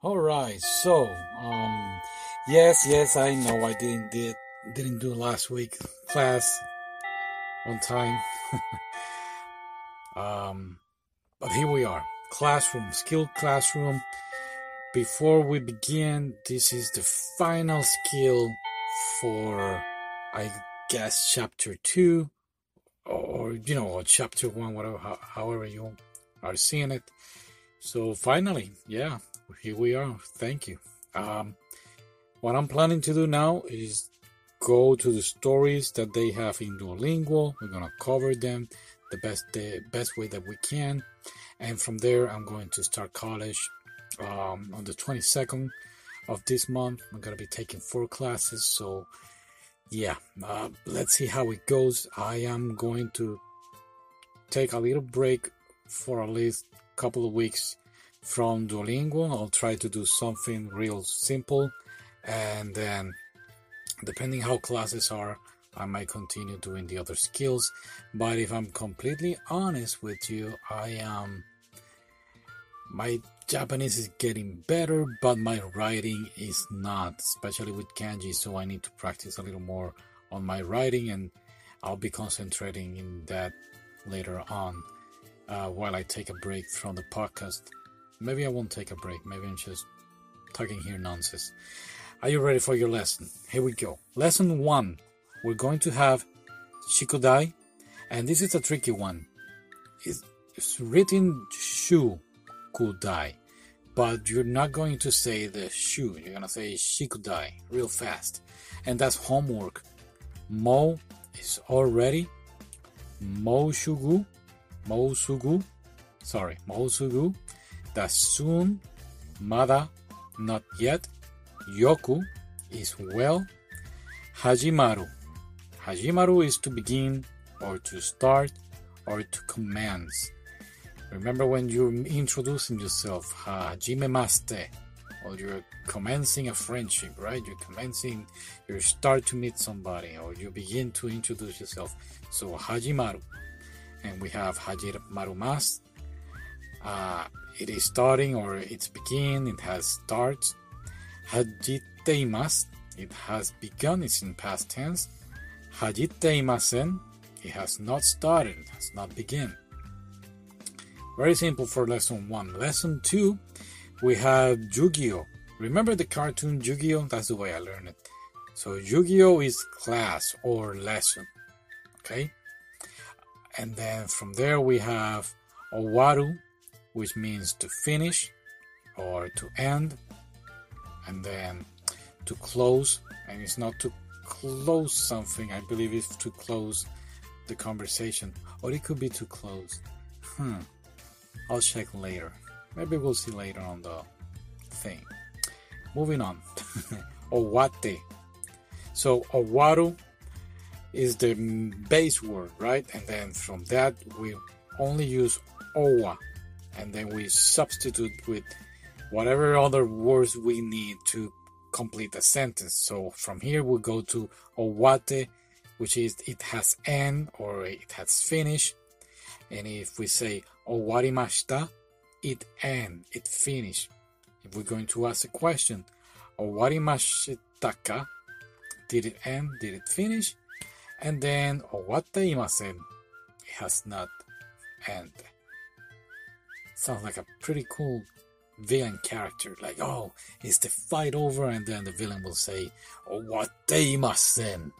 All right, so um, yes, yes, I know I didn't did didn't do last week class on time. um, but here we are, classroom, skill classroom. Before we begin, this is the final skill for, I guess, chapter two, or you know, chapter one, whatever, however you are seeing it. So finally, yeah, here we are. Thank you. Um, what I'm planning to do now is go to the stories that they have in Duolingo. We're gonna cover them the best the best way that we can, and from there I'm going to start college um, on the 22nd of this month. I'm gonna be taking four classes, so yeah, uh, let's see how it goes. I am going to take a little break for at least a couple of weeks from Duolingo. I'll try to do something real simple and then depending how classes are, I might continue doing the other skills. But if I'm completely honest with you, I am my Japanese is getting better, but my writing is not, especially with kanji, so I need to practice a little more on my writing and I'll be concentrating in that later on uh, while I take a break from the podcast. Maybe I won't take a break. Maybe I'm just talking here nonsense. Are you ready for your lesson? Here we go. Lesson one. We're going to have shikodai, and this is a tricky one. It's, it's written shu but you're not going to say the shu. You're gonna say shikudai real fast, and that's homework. Mo is already. Mo shugu, mo sugu, sorry, mo sugu that's soon, mada, not yet, yoku is well, hajimaru. Hajimaru is to begin or to start or to commence. Remember when you're introducing yourself, hajimemaste, or you're commencing a friendship, right? You're commencing, you start to meet somebody, or you begin to introduce yourself. So hajimaru, and we have hajimaru mas. Uh, it is starting or it's beginning, it has started. Hajiteimasu, it has begun, it's in past tense. Hajiteimasen, it has not started, it has not begun. Very simple for lesson one. Lesson two, we have Yu-Gi-Oh! Remember the cartoon Yu-Gi-Oh? That's the way I learned it. So Yu-Gi-Oh! is class or lesson. Okay? And then from there we have Owaru, which means to finish or to end, and then to close. And it's not to close something, I believe it's to close the conversation, or it could be to close. Hmm, I'll check later. Maybe we'll see later on the thing. Moving on. Owate. So, owaru is the base word, right? And then from that, we only use owa and then we substitute with whatever other words we need to complete a sentence. So from here we go to owate, which is it has end or it has finished. And if we say owarimashita, it end, it finished. If we're going to ask a question, owarimashitaka, did it end, did it finish? And then owateimasen, it has not ended. Sounds like a pretty cool villain character. Like, oh, is the fight over? And then the villain will say, oh, what they must then.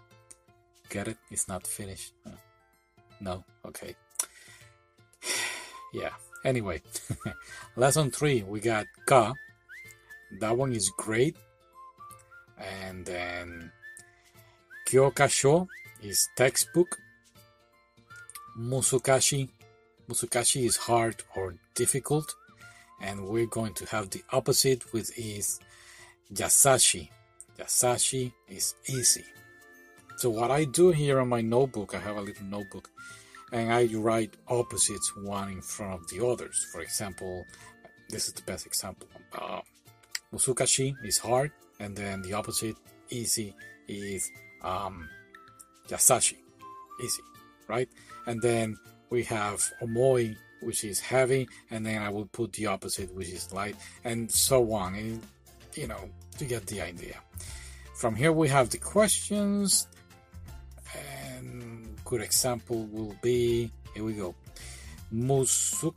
Get it? It's not finished. Huh? No? Okay. yeah. Anyway, lesson three, we got Ka. That one is great. And then Kyokasho is textbook. Musukashi Musukashi is hard or difficult. and we're going to have the opposite, which is yasashi. Yasashi is easy. So what I do here on my notebook, I have a little notebook, and I write opposites one in front of the others. For example, this is the best example. Uh, musukashi is hard, and then the opposite, easy, is um, yasashi, easy, right? And then we have omoi, which is heavy, and then I will put the opposite, which is light, and so on. And, you know, to get the idea. From here we have the questions, and good example will be here we go. Musuk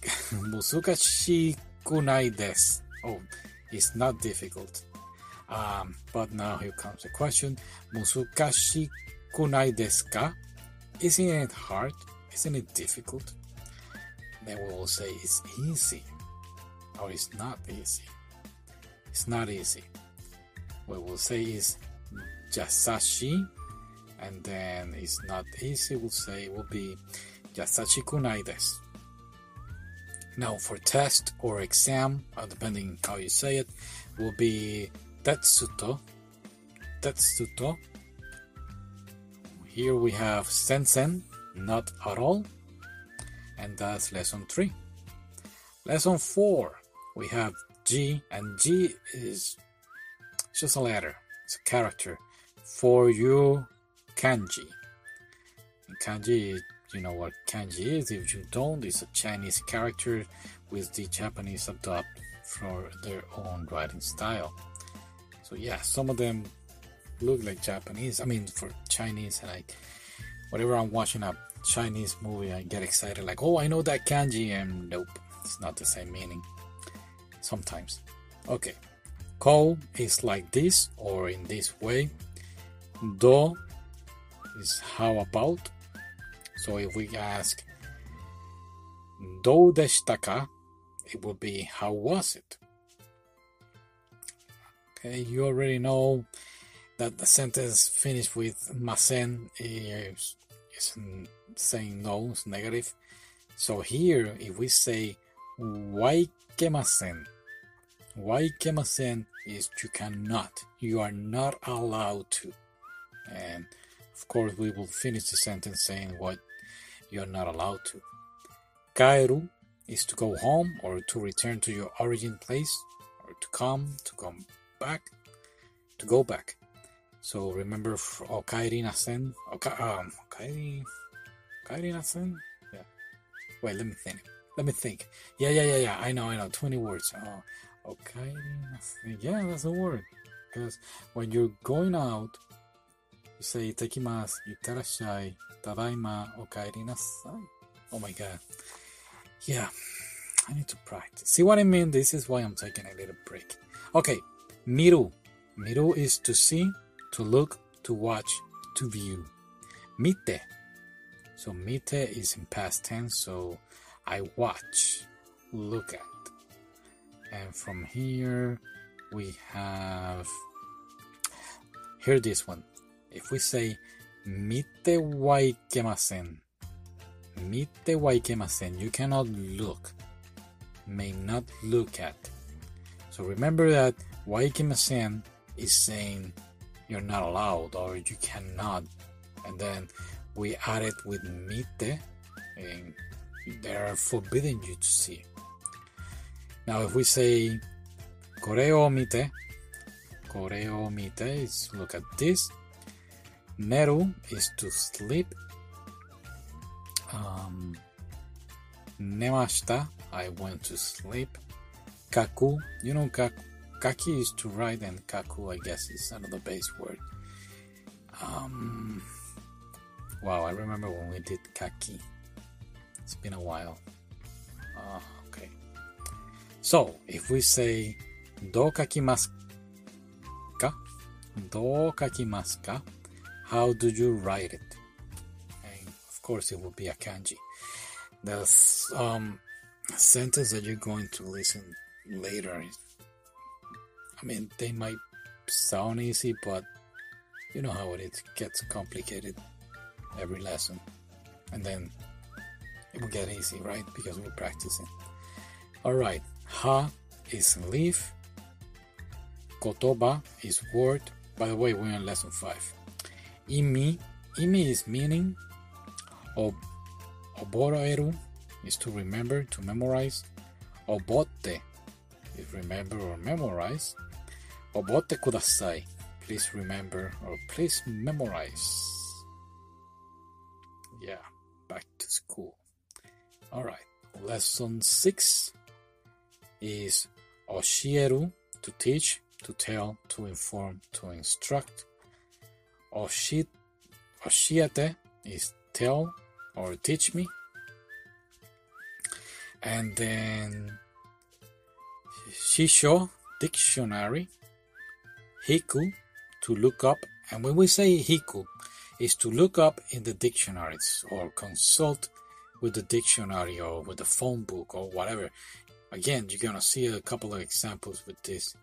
Musukashi kunai desu. Oh, it's not difficult. Um, but now here comes the question. Musukashi kunai desu ka? Isn't it hard? Isn't it difficult? Then we will say it's easy. Or it's not easy. It's not easy. What we'll say is yasashi, and then it's not easy. We'll say it will be yasashi kunai. Now, for test or exam, uh, depending how you say it, will be tetsuto. Tetsuto. Here we have sensen, not at all. And that's lesson 3. Lesson 4, we have ji, and ji is just a letter, it's a character for you kanji. And kanji you know what kanji is. If you don't, it's a Chinese character with the Japanese adopt for their own writing style. So yeah, some of them look like Japanese. I mean, for Chinese, and like whatever I'm watching a Chinese movie, I get excited, like, oh, I know that kanji, and nope, it's not the same meaning. Sometimes. Okay, ko is like this or in this way. Do is how about so if we ask, "Do deshita It would be, how was it? Okay, you already know that the sentence finished with masen is, is saying no, it's negative. So here, if we say waikemasen, waikemasen is you cannot, you are not allowed to. And of course, we will finish the sentence saying what you're not allowed to. Kaeru is to go home or to return to your origin place or to come, to come back, to go back. So remember Okairi Nasen? Oka, um, Okairi, Okairi Nasen? Yeah. Wait, let me think. Let me think. Yeah, yeah, yeah, yeah. I know, I know. 20 words. Oh, oh Okairi Nasen. Yeah, that's a word. Because when you're going out, you say, Tekimasu, Yutarashai, Tadaima oh, okaeri nasai. Oh my god. Yeah, I need to practice. See what I mean? This is why I'm taking a little break. Okay, miru. Miru is to see, to look, to watch, to view. Mite. So mite is in past tense, so I watch, look at. And from here we have hear this one. If we say mite waikemasen, mite waikemasen, you cannot look, may not look at. So remember that waikemasen is saying you're not allowed or you cannot. And then we added with mite, eh? and they are forbidden you to see. Now, if we say koreo mite, eh? koreo mite eh? is look at this. Neru is to sleep. Um, nemashita, I went to sleep. Kaku, you know kaku, kaki is to write, and kaku, I guess, is another base word. Um, wow, I remember when we did kaki. It's been a while. Uh, okay. So, if we say do kakimasu ka? Do kakimasu ka? how do you write it? And of course, it will be a kanji. The um, sentence that you're going to listen later, I mean, they might sound easy, but you know how. It gets complicated every lesson. And then it will get easy, right? Because we're practicing. Alright, ha is leaf. Kotoba is word. By the way, we're in lesson 5. Imi, imi is meaning. Ob, oboroeru is to remember, to memorize. Obote is remember or memorize. Obote kudasai, please remember or please memorize. Yeah, back to school. Alright, lesson 6 is oshieru, to teach, to tell, to inform, to instruct. Oshit, oshiate is tell or teach me. And then shisho, dictionary. Hiku, to look up. And when we say hiku, is to look up in the dictionaries or consult with the dictionary or with the phone book or whatever. Again, you're gonna see a couple of examples with this.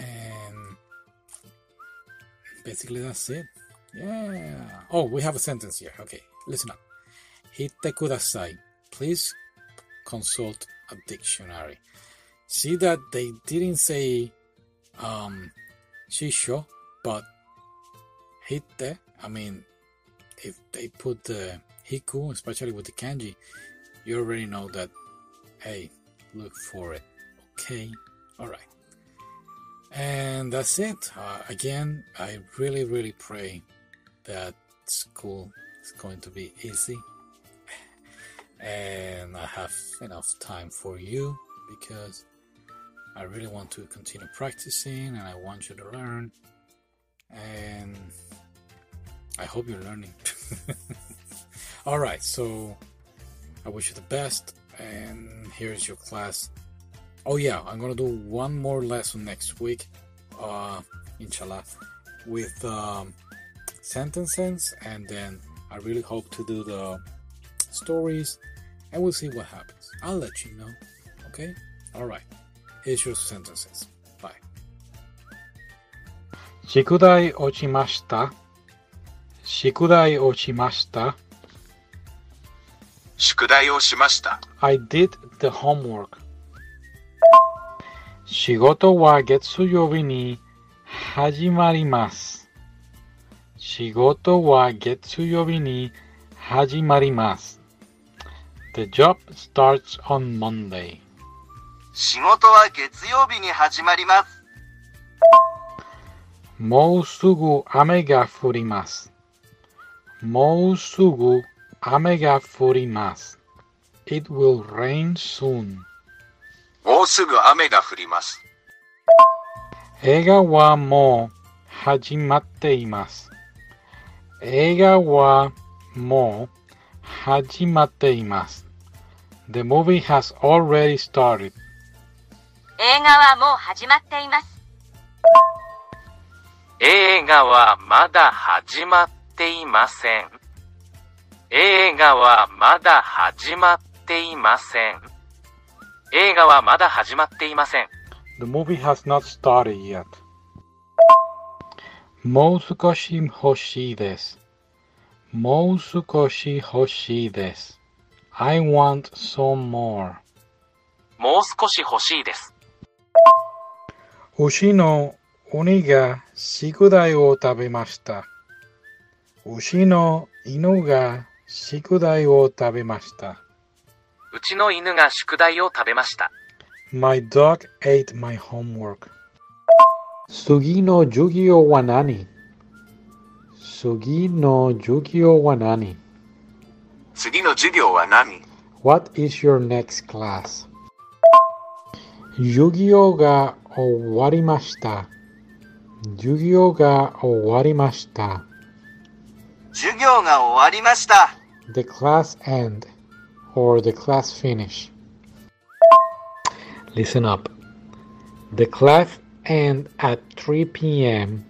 And basically that's it. Yeah. Oh, we have a sentence here. Okay, listen up. Hitte kudasai. Please consult a dictionary. See that they didn't say um shisho, but hite. I mean, if they put the hiku, especially with the kanji, you already know that. Hey, look for it. Okay, all right. And that's it. Uh, again, I really, really pray that school is going to be easy and I have enough time for you because I really want to continue practicing and I want you to learn. And I hope you're learning. All right, so I wish you the best. And here's your class. Oh, yeah, I'm gonna do one more lesson next week, uh, inshallah, with um, sentences, and then I really hope to do the stories, and we'll see what happens. I'll let you know. Okay? Alright. Here's your sentences. Bye. 宿題落ちました。 宿題落ちました。宿題をしました。I did the homework. 仕事は月曜日に始まります。仕事は月曜日に始まります。The job starts on Monday. 仕事は月曜日に始まります。もうすぐ雨が降ります。もうすぐ雨が降ります。It will rain soon. もうすぐ雨が降ります。映画はもう始まっています。映画はもう始まっています。The movie has already started. 映画はもう始まっています。映画はまだ始まっていません。映画はまだ始まっていません。映画はまだ始まっていません。The movie has not started yet. もう少し欲しいです。もう少し欲しいです。I want some more. もう少し欲しいです。牛の鬼が宿題を食べました。牛の犬が宿題を食べました。うちの犬が宿題を食べました。My dog ate my homework. 次の授業は何？次の授業は何？次の授業は何？What is your next class? 授業が終わりました。授業が終わりました。授業が終わりました。 The class end or the class finish. Listen up. The class end at 3 p.m.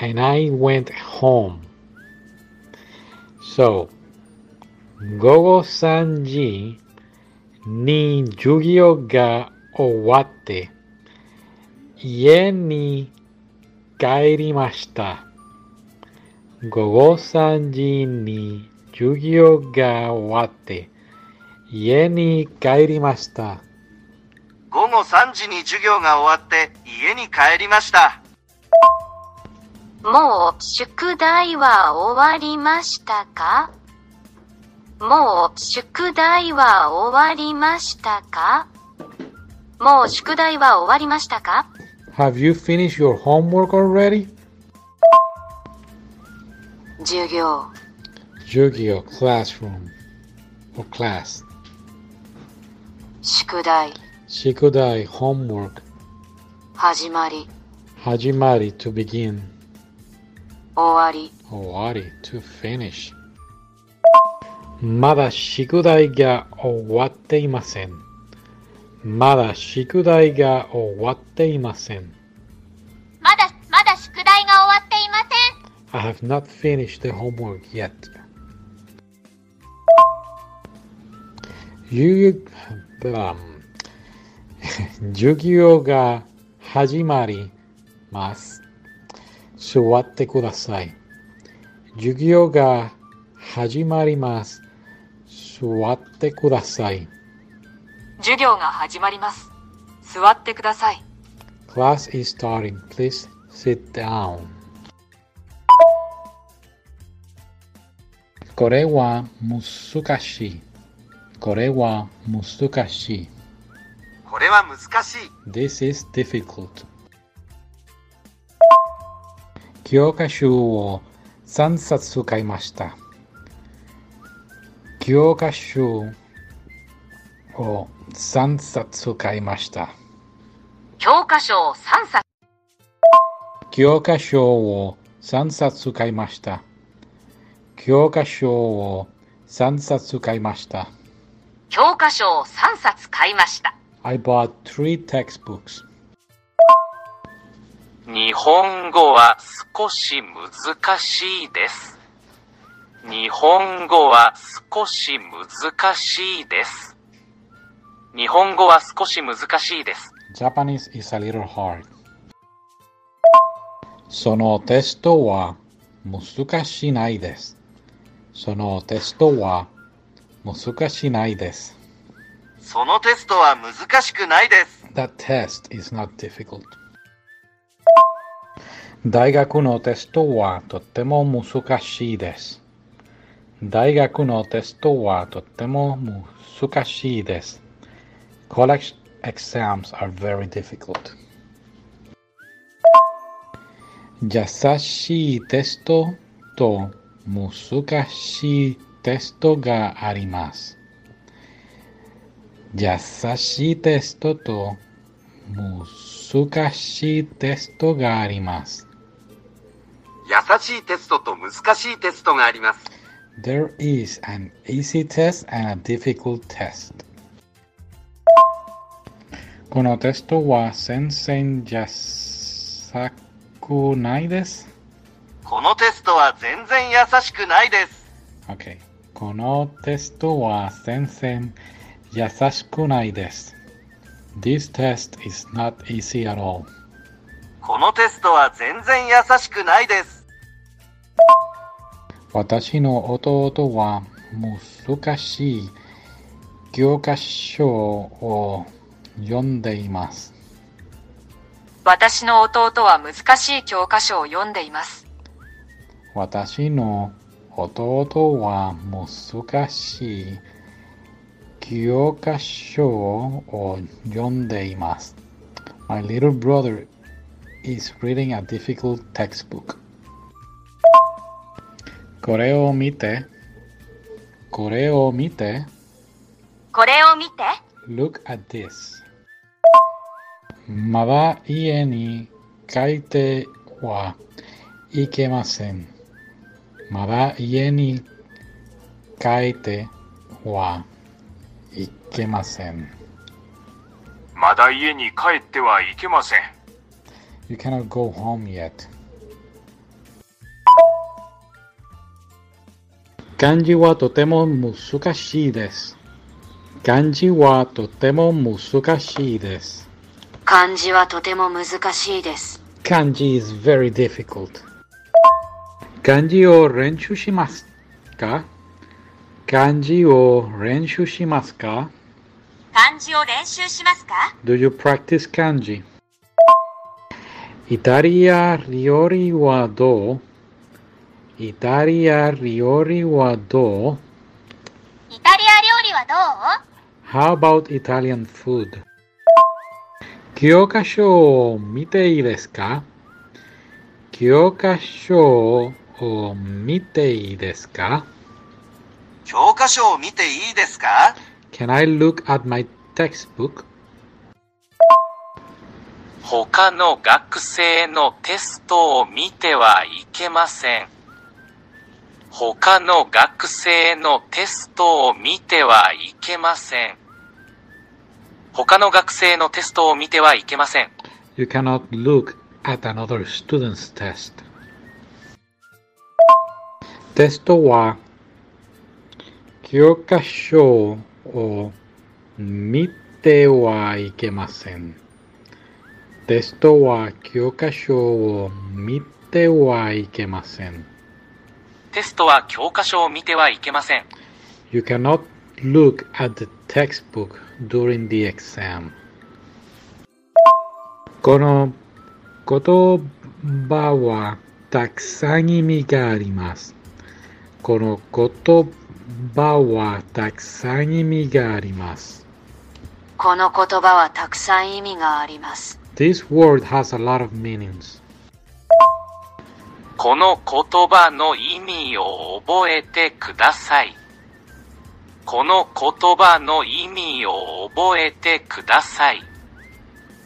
and I went home. So, 午後3時に授業が終 午後3時に授業が終わって家に帰りました。午後3時に授業が終わって家に帰りました。もう宿題は終わりましたか？もう宿題は終わりましたか？もう宿題は終わりましたか？Have you finished your homework already? 授業。授業 classroom お class 宿題。宿題 homework 始まり。始まり to begin 終わり。終わり to finish まだ宿題が終わっていません。まだ宿題が終わっていません。I have not finished the homework yet. You, um, 授業が始まります。座ってください。授業が始まります。座ってください。授業が始まります。座ってください。Class is starting. Please sit down. これは難しい。これは難しい。これは難しい。This is difficult. 教科書を3冊買いました。教科書を3冊買いました。教科書を3冊。教科書を3冊買いました。教科書を3冊買いました。教科書を3冊買いました。I bought three textbooks. 日本語は少し難しいです。日本語は少し難しいです。日本語は少し難しいです。Japanese is a little hard. そのテストは難しないです。そのテストは難しないです。そのテストは難しくないです。That test is not difficult. 大学のテストはとても難しいです。大学のテストはとても難しいです。College exams are very difficult. 優しいテストと難しいテストがあります。優しいテストと難しいテストがあります。優しいテストと難しいテストがあります。There is an easy test and a difficult test. このテストは全然優しくないです。このテストは全然優しくないです。OK。このテストは全然優しくないです。This test is not easy at all. このテストは全然優しくないです。私の弟は難しい教科書を読んでいます。私の弟は難しい教科書を読んでいます。私の弟は難しい教科書を読んでいます。My little brother is reading a difficult textbook. これを見て。これを見て。これを見て。Look at this. まだ家に帰ってはいけません。まだ家に帰ってはいけません。まだ家に帰ってはいけません。You cannot go home yet. 漢字はとても難しいです。漢字はとても難しいです。漢字はとても難しいです。Kanji is very difficult. 漢字を練習しますか漢字を練習しますか漢字を練習しますか Do you practice kanji? イタリア料理はどうイタリア料理はどうイタリア料理はどう How about Italian food? 教科書を見ていいですか教科書を見ていいですか？教科書を見ていいですか？Can I look at my textbook? 他の学生のテストを見てはいけません。他の学生のテストを見てはいけません。他の学生のテストを見てはいけません。You cannot look at another student's test. テストは教科書を見てはいけません。テストは教科書を見てはいけません。テストは教科書を見てはいけません。You cannot look at the textbook during the exam. この言葉はたくさん意味があります。この言葉はたくさん意味があります。この言葉はたくさん意味があります。This word has a lot of meanings. この言葉の意味を覚えてください。この言葉の意味を覚えてください。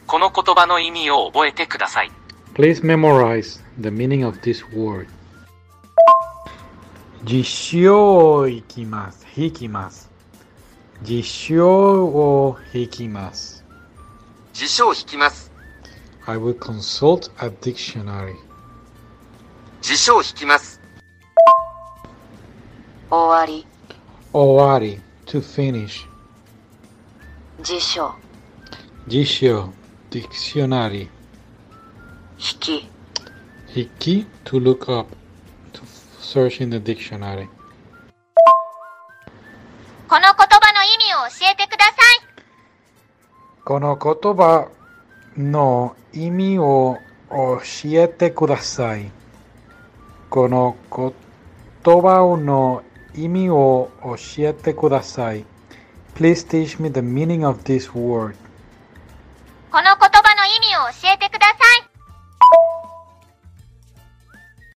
この言葉の意味を覚えてください。Please memorize the meaning of this word. 実習を行きます。引きます。実習を引きます。辞書を引きます。 I will consult a dictionary. 辞書を引きます。終わり、終わり to finish. 辞書、辞書 dictionary. 引き、引き to look up. Search in the dictionary. この言葉の意味を教えてください。この言葉の意味を教えてください。この言葉の意味を教えてください。Please teach me the meaning of this word.